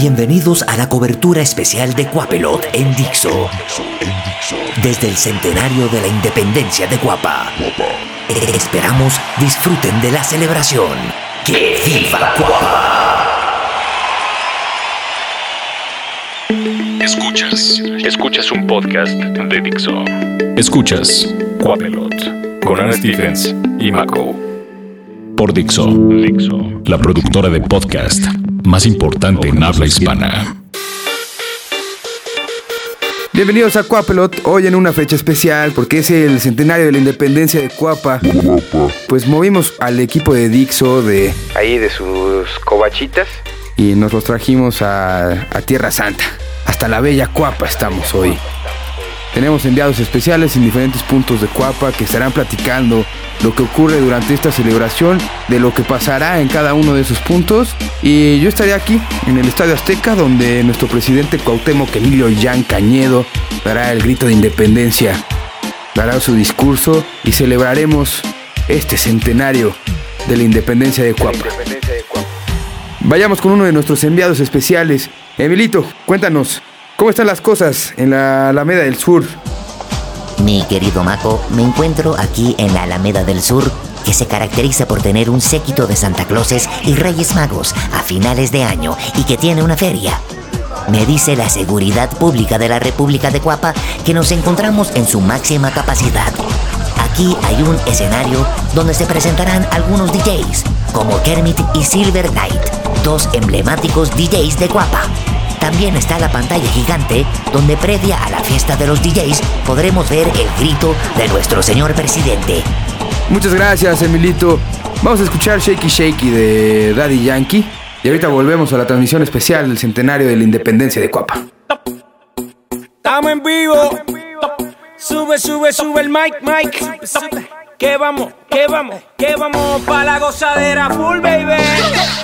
Bienvenidos a la cobertura especial de Cuapelot en Dixo. Desde el centenario de la independencia de Guapa. Esperamos disfruten de la celebración. ¡Que viva Guapa! Escuchas. Escuchas un podcast de Dixo. Escuchas Cuapelot con Ana Stephens y Mako. Por Dixo. Dixo. La productora de podcast más importante en habla hispana. Bienvenidos a Cuapelot, hoy en una fecha especial porque es el centenario de la independencia de Cuapa. Pues movimos al equipo de Dixo de ahí de sus covachitas y nos los trajimos a, a Tierra Santa. Hasta la bella Cuapa estamos hoy. Tenemos enviados especiales en diferentes puntos de Cuapa que estarán platicando lo que ocurre durante esta celebración, de lo que pasará en cada uno de esos puntos. Y yo estaré aquí en el Estadio Azteca donde nuestro presidente Cuauhtémoc Emilio Yan Cañedo dará el grito de independencia, dará su discurso y celebraremos este centenario de la independencia de Cuapa. Vayamos con uno de nuestros enviados especiales. Emilito, cuéntanos, ¿Cómo están las cosas en la Alameda del Sur? Mi querido Mako, me encuentro aquí en la Alameda del Sur, que se caracteriza por tener un séquito de Santa Clauses y Reyes Magos a finales de año y que tiene una feria. Me dice la seguridad pública de la República de Cuapa que nos encontramos en su máxima capacidad. Aquí hay un escenario donde se presentarán algunos DJs, como Kermit y Silver Knight, dos emblemáticos DJs de Cuapa. También está la pantalla gigante donde previa a la fiesta de los DJs podremos ver el grito de nuestro señor presidente. Muchas gracias, Emilito. Vamos a escuchar Shaky Shaky de Daddy Yankee y ahorita volvemos a la transmisión especial del centenario de la independencia de Cuapa. Estamos en vivo. Sube, sube, sube el mic, mic. Que vamos, que vamos, que vamos pa' la gozadera full, baby.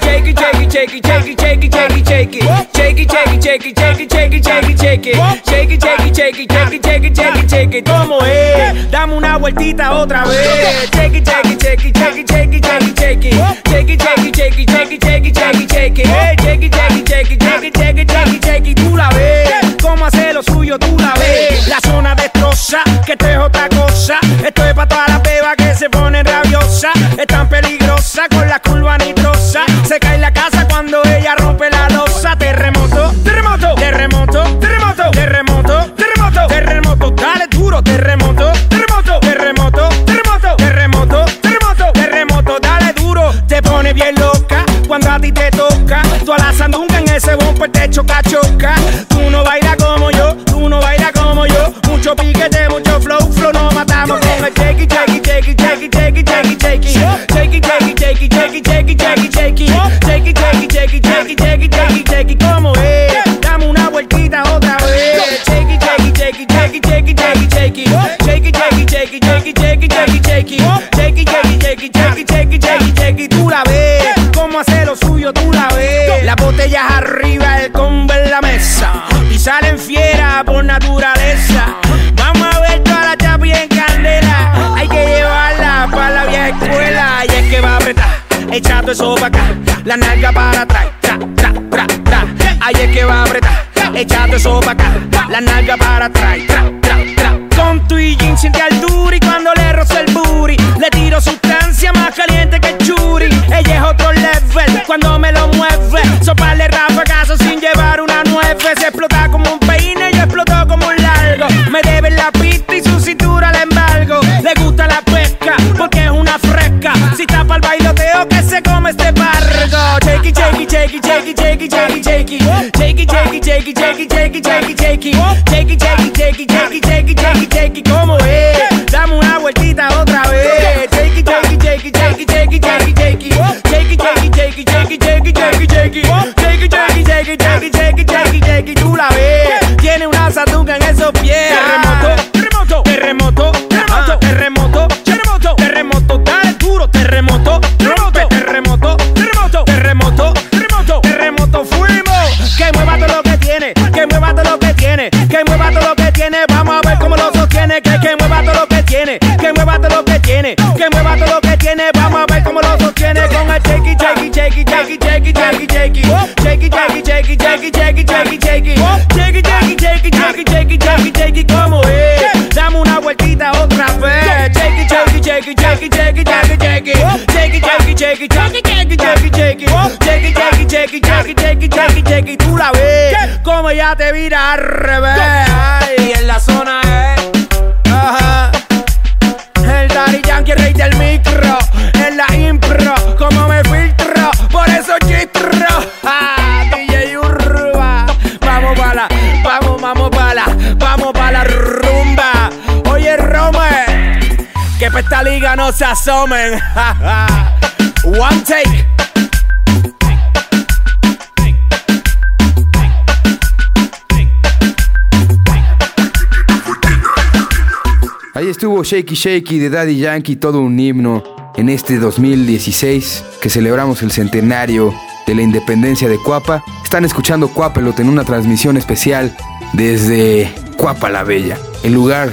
Shake it, shake it, shake it, shake it, shake it, shake it, shake it. Shake it, shake it, shake it, shake it, shake it, shake it, shake it. Shake it, shake it, shake it, shake it, shake it, shake it, shake it. ¿Cómo es? Dame una vueltita otra vez. Shake it, shake it, shake it, shake it, shake it, shake it, shake it. Shake it, shake it, shake it, shake it, shake it, shake it, shake it. Shake it, shake it, shake it, shake it, shake it, shake it, shake it. Tú la ves. Cómo hace lo suyo, tú la ves. La zona destroza, que esto es otra cosa. Esto es se pone rabiosa. Es tan peligrosa con la curva nitrosa. Se cae la casa eso acá. La nalga para atrás. Tra, tra, tra, tra. Ahí es que va a apretar, echando eso acá. La nalga para atrás. Tra, tra, tra. Con tu y jean siente al duri cuando le rozo el booty. Le tiro sustancia más caliente que el churi. Ella es otro level cuando me lo mueve. Soparle Si tapa el bailoteo que se come este barco. Shakey, shakey, shakey, shakey, shakey, shakey, shakey. Shakey, shakey, shakey, shakey, shakey, shakey, shakey. Shakey, shakey, shakey, shakey, shakey, shakey, shakey. ¿Cómo es? Dame una vueltita otra vez. Shakey, shakey, shakey, shakey, shakey, shakey, shakey. Shakey, shakey, shakey, shakey, shakey, shakey, shakey. Shakey, shakey, shakey, shakey, shakey, shakey, shakey. Tú la ves. Que mueva todo lo que tiene, que mueva todo lo que tiene. Vamos a ver cómo lo sostiene. Que que mueva todo lo que tiene, que mueva todo lo que tiene, que mueva todo lo que tiene. Vamos a ver cómo lo sostiene con el it, shake it, shake it, shake it, shake it, shake it, shake shake shake shake shake shake shake shake shake shake como es dame una vueltita otra vez shake shake shake shake shake shake shake shake shake shake shake shake shake shake shake shake shake shake tú la ves. Como ya te vira al revés. Y en la zona es. Ajá. El Daddy Yankee rey del micro. En la impro como me filtro. Por eso chistro ah, DJ Urba. Vamos para la vamos vamos para la vamos para la rumba. Oye Rome que pa' esta liga no se asomen. One take estuvo Shakey Shakey de Daddy Yankee, todo un himno en este 2016 que celebramos el centenario de la independencia de Cuapa. Están escuchando Cuapelot en una transmisión especial desde Cuapa la Bella, el lugar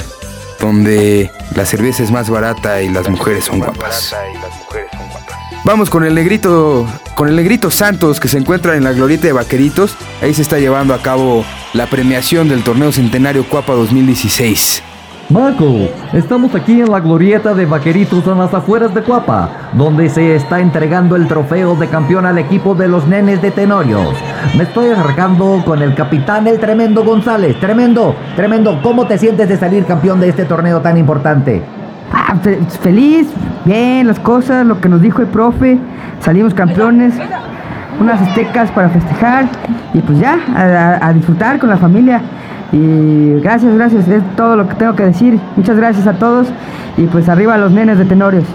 donde la cerveza es más barata y las mujeres son guapas. Vamos con el negrito, con el negrito Santos que se encuentra en la glorieta de Vaqueritos. Ahí se está llevando a cabo la premiación del torneo centenario Cuapa 2016. Marco, estamos aquí en la glorieta de Vaqueritos en las afueras de Cuapa, donde se está entregando el trofeo de campeón al equipo de los nenes de Tenorios. Me estoy acercando con el capitán, el tremendo González. Tremendo, tremendo. ¿Cómo te sientes de salir campeón de este torneo tan importante? Ah, fe- feliz, bien, las cosas, lo que nos dijo el profe, salimos campeones, unas aztecas para festejar y pues ya, a disfrutar con la familia. Y gracias, gracias, es todo lo que tengo que decir. Muchas gracias a todos y pues arriba los nenes de Tenorios.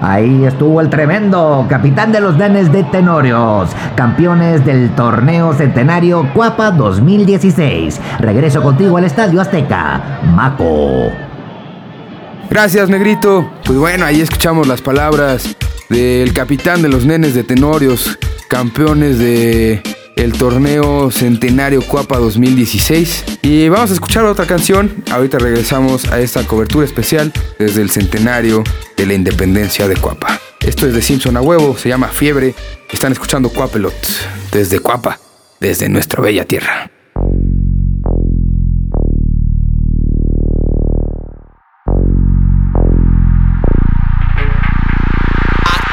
Ahí estuvo el tremendo capitán de los nenes de Tenorios, campeones del torneo centenario Cuapa 2016. Regreso contigo al Estadio Azteca, Maco. Gracias, negrito. Pues bueno, ahí escuchamos las palabras del capitán de los nenes de Tenorios, campeones de el torneo Centenario Cuapa 2016. Y vamos a escuchar otra canción. Ahorita regresamos a esta cobertura especial desde el centenario de la independencia de Cuapa. Esto es de Simpson a huevo, se llama Fiebre. Están escuchando Cuapelot desde Cuapa, desde nuestra bella tierra.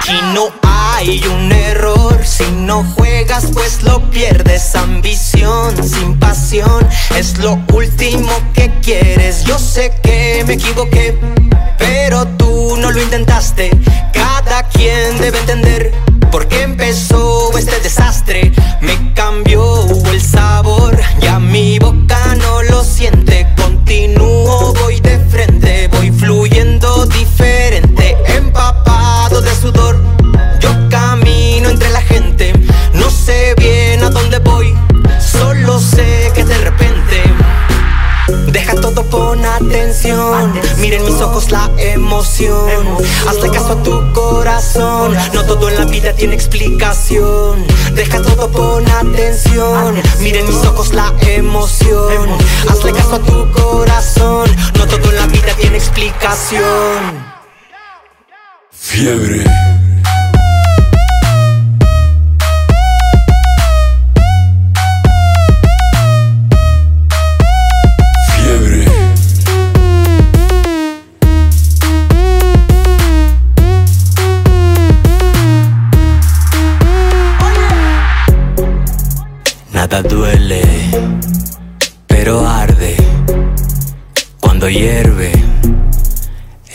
Aquí no hay un si no juegas pues lo pierdes. Ambición sin pasión es lo último que quieres. Yo sé que me equivoqué, pero tú no lo intentaste. Cada quien debe entender por qué empezó Hazle caso a tu corazón. No todo en la vida tiene explicación. Deja todo, pon atención. Miren mis ojos la emoción. Hazle caso a tu corazón. No todo en la vida tiene explicación. Fiebre.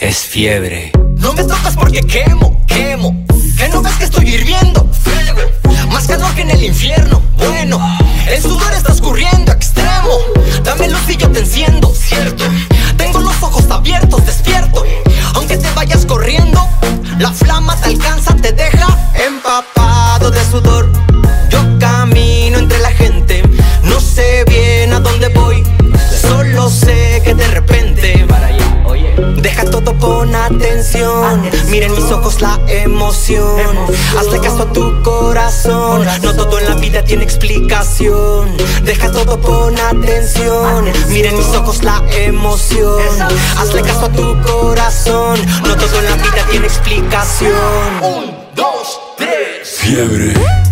Es fiebre. No me tocas porque quemo, quemo. Que no ves que estoy hirviendo, fuego. Más calor que en el infierno. Bueno, el sudor está atención. Miren mis ojos la emoción. Hazle caso a tu corazón. No todo en la vida tiene explicación. Deja todo, pon atención. Miren mis ojos la emoción. Hazle caso a tu corazón. No todo en la vida tiene explicación. Un, dos, tres. Fiebre.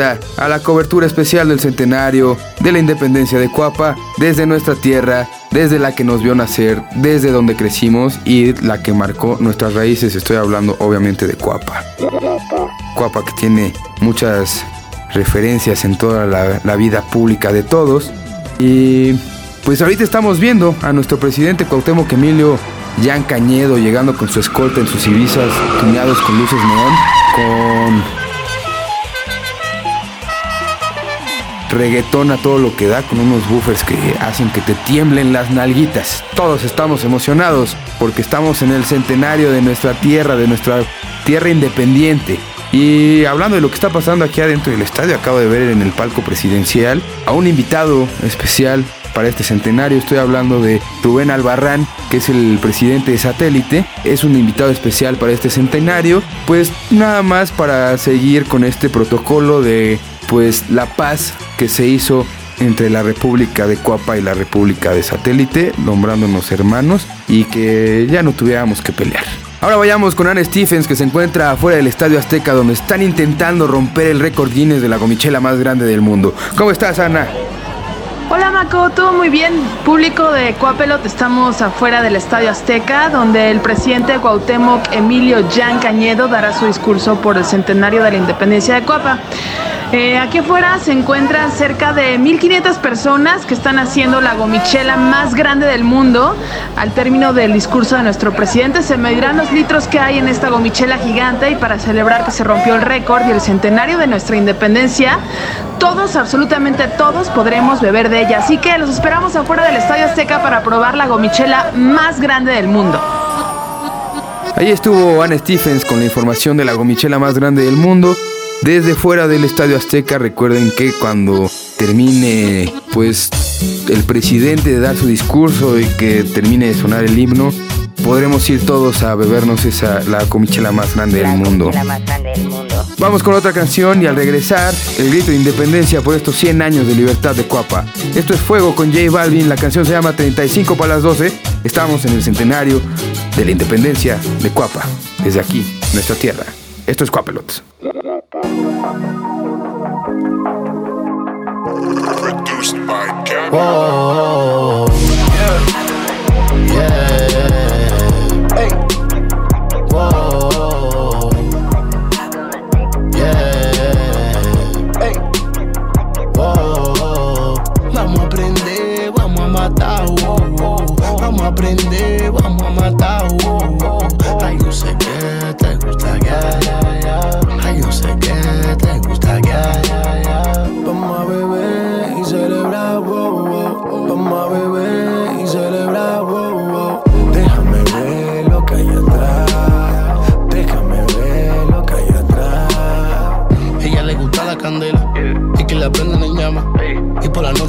A la cobertura especial del centenario de la independencia de Cuapa desde nuestra tierra, desde la que nos vio nacer, desde donde crecimos y la que marcó nuestras raíces. Estoy hablando obviamente de Cuapa. Cuapa que tiene muchas referencias en toda la, vida pública de todos. Y pues ahorita estamos viendo a nuestro presidente Cuauhtémoc Emilio Jan Cañedo llegando con su escolta en sus Ibizas, tuñados con luces neón, reggaetón a todo lo que da con unos buffers que hacen que te tiemblen las nalguitas. Todos estamos emocionados porque estamos en el centenario de nuestra tierra, de nuestra tierra independiente. Y hablando de lo que está pasando aquí adentro del estadio, acabo de ver en el palco presidencial a un invitado especial para este centenario. Estoy hablando de Rubén Albarrán, que es el presidente de Satélite. Es un invitado especial para este centenario. Pues nada más para seguir con este protocolo de pues la paz que se hizo entre la República de Coapa y la República de Satélite, nombrándonos hermanos y que ya no tuviéramos que pelear. Ahora vayamos con Anne Stephens que se encuentra afuera del Estadio Azteca donde están intentando romper el récord Guinness de la gomichela más grande del mundo. ¿Cómo estás, Ana? Hola Maco, todo muy bien. Público de Coapelot, estamos afuera del Estadio Azteca, donde el presidente Cuauhtémoc Emilio Jan Cañedo dará su discurso por el centenario de la independencia de Coapa. Eh, aquí afuera se encuentran cerca de 1.500 personas que están haciendo la gomichela más grande del mundo. Al término del discurso de nuestro presidente se medirán los litros que hay en esta gomichela gigante y para celebrar que se rompió el récord y el centenario de nuestra independencia, todos, absolutamente todos, podremos beber de ella. Así que los esperamos afuera del Estadio Azteca para probar la gomichela más grande del mundo. Ahí estuvo Anne Stephens con la información de la gomichela más grande del mundo. Desde fuera del Estadio Azteca, recuerden que cuando termine pues el presidente de dar su discurso y que termine de sonar el himno, podremos ir todos a bebernos esa la comichela más grande, del mundo. más grande del mundo. Vamos con otra canción y al regresar, el grito de independencia por estos 100 años de libertad de Cuapa. Esto es Fuego con J Balvin, la canción se llama 35 para las 12. Estamos en el centenario de la independencia de Cuapa, desde aquí, nuestra tierra. Esto es Cuapelots. Whoa.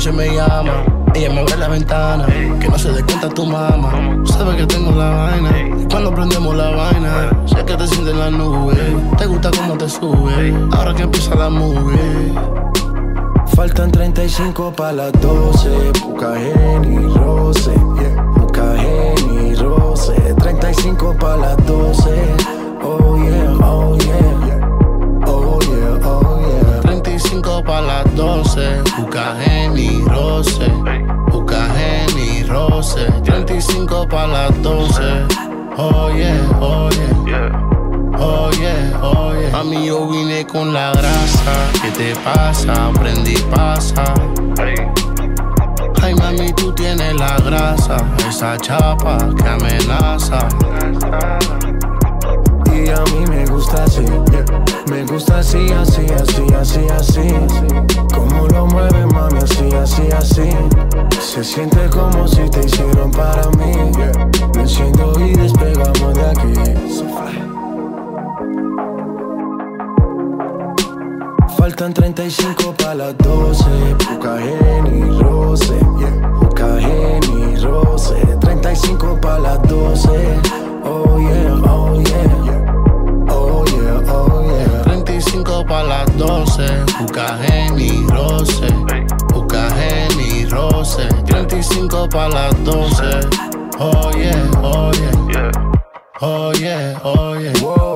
Noche me llama. Ella me abre la ventana, que no se dé cuenta tu mamá. Sabe que tengo la vaina, y cuando prendemos la vaina, sé que te sientes en la nube. Te gusta cómo te sube, ahora que empieza la movie. Faltan 35 para las 12, Puca y Rose, yeah. y Rose, 35 para las 12, pasa? Prendí pasa. Ay, mami, tú tienes la grasa. Esa chapa que amenaza. Y a mí me gusta así. Me gusta así, así, así, así, así. Como lo mueve, mami, así, así, así. Se siente como si te hicieron para mí. Me enciendo y despegamos de Faltan 35 para las 12. Puca y Rose. Yeah. y Rose. 35 para las 12. Oh yeah, oh yeah. Oh yeah, oh yeah. 35 para las 12. Puca y Rose. Puca y Rose. 35 para las 12. Oh yeah, oh yeah. Oh yeah, oh yeah.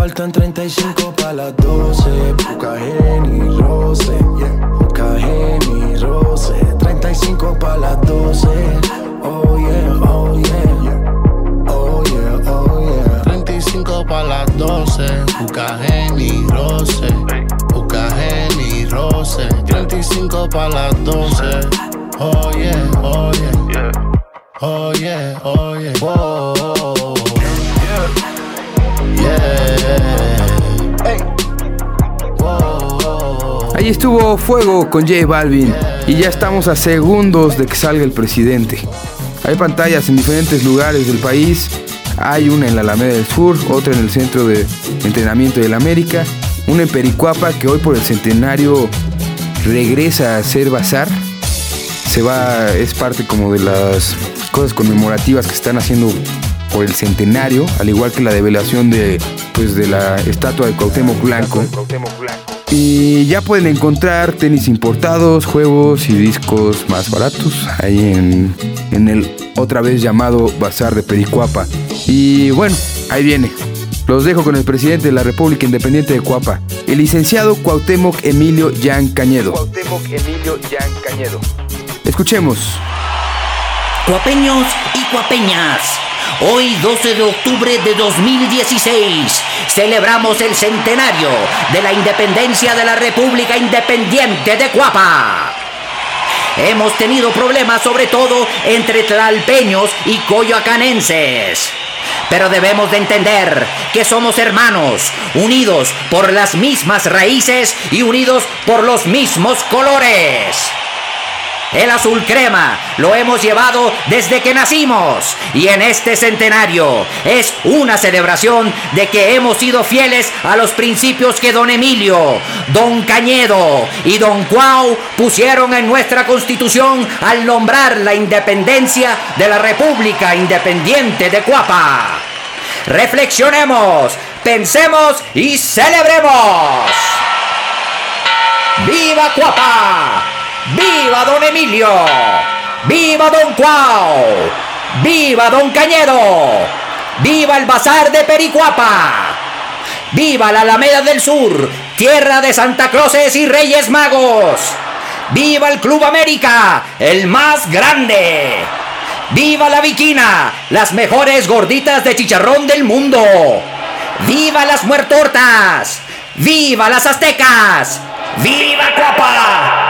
Faltan 35 para las 12. Busca y Rose. Yeah. Busca y Rose. 35 para las 12. Oh yeah, oh yeah. Oh yeah, oh yeah. 35 para las 12. Busca y Rose. Busca y Rose. 35 para las 12. Oh yeah, oh yeah. Oh yeah, oh yeah. Whoa. Ahí estuvo Fuego con J Balvin y ya estamos a segundos de que salga el presidente. Hay pantallas en diferentes lugares del país. Hay una en la Alameda del Sur, otra en el Centro de Entrenamiento de la América, una en Pericuapa que hoy por el centenario regresa a ser bazar. Se va, es parte como de las cosas conmemorativas que están haciendo por el centenario, al igual que la develación de, pues, de la estatua de Cuauhtémoc Blanco. Y ya pueden encontrar tenis importados, juegos y discos más baratos ahí en, en el otra vez llamado Bazar de Pericuapa. Y bueno, ahí viene. Los dejo con el presidente de la República Independiente de Cuapa, el licenciado Cuauhtémoc Emilio Yan Cañedo. Cuauhtémoc Emilio Yan Cañedo. Escuchemos. Cuapeños y cuapeñas. Hoy 12 de octubre de 2016 celebramos el centenario de la independencia de la República Independiente de Cuapa. Hemos tenido problemas sobre todo entre tlalpeños y coyoacanenses. Pero debemos de entender que somos hermanos, unidos por las mismas raíces y unidos por los mismos colores. El azul crema lo hemos llevado desde que nacimos y en este centenario es una celebración de que hemos sido fieles a los principios que don Emilio, don Cañedo y don Cuau pusieron en nuestra constitución al nombrar la independencia de la República Independiente de Cuapa. Reflexionemos, pensemos y celebremos. ¡Viva Cuapa! ¡Viva Don Emilio! ¡Viva Don Cuau! ¡Viva Don Cañedo! ¡Viva el Bazar de Pericuapa! ¡Viva la Alameda del Sur! ¡Tierra de Santa Clauses y Reyes Magos! ¡Viva el Club América! ¡El más grande! ¡Viva la Viquina! ¡Las mejores gorditas de chicharrón del mundo! ¡Viva las muertortas! ¡Viva las aztecas! ¡Viva Cuapa!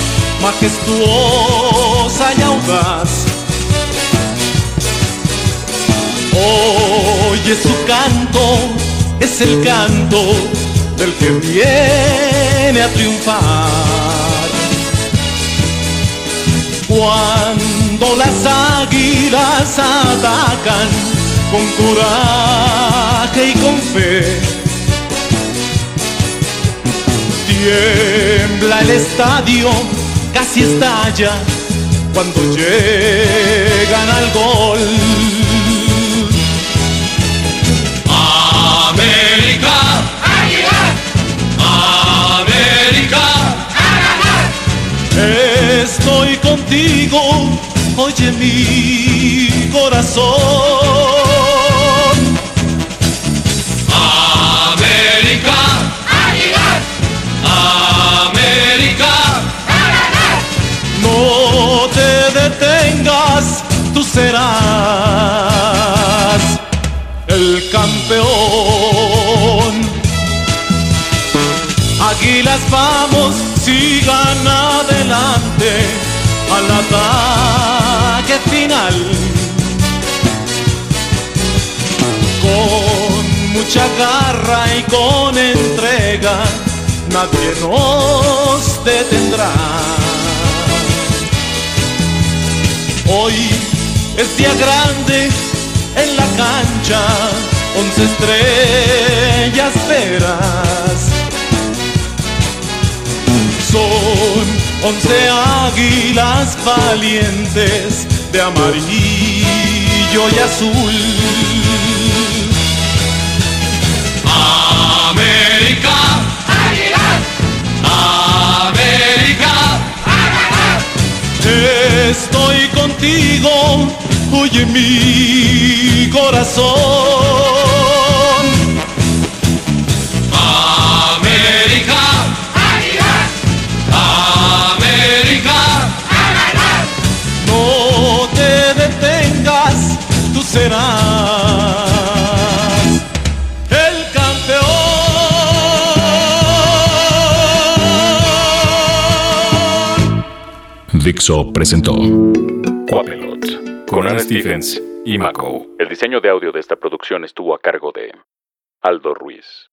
majestuosa y audaz. Oye su canto, es el canto del que viene a triunfar. Cuando las águilas atacan con coraje y con fe, tiembla el estadio, casi estalla cuando llegan al gol. América, América, estoy contigo oye mi corazón. Águilas vamos, sigan adelante al ataque final. Con mucha garra y con entrega, nadie nos detendrá. Hoy es día grande en la cancha, once estrellas verás. Son once águilas valientes de amarillo y azul. América, América, estoy contigo, oye mi corazón. Serás el campeón. Dixo presentó Quapelot con Ana Stephens y Mako. El diseño de audio de esta producción estuvo a cargo de Aldo Ruiz.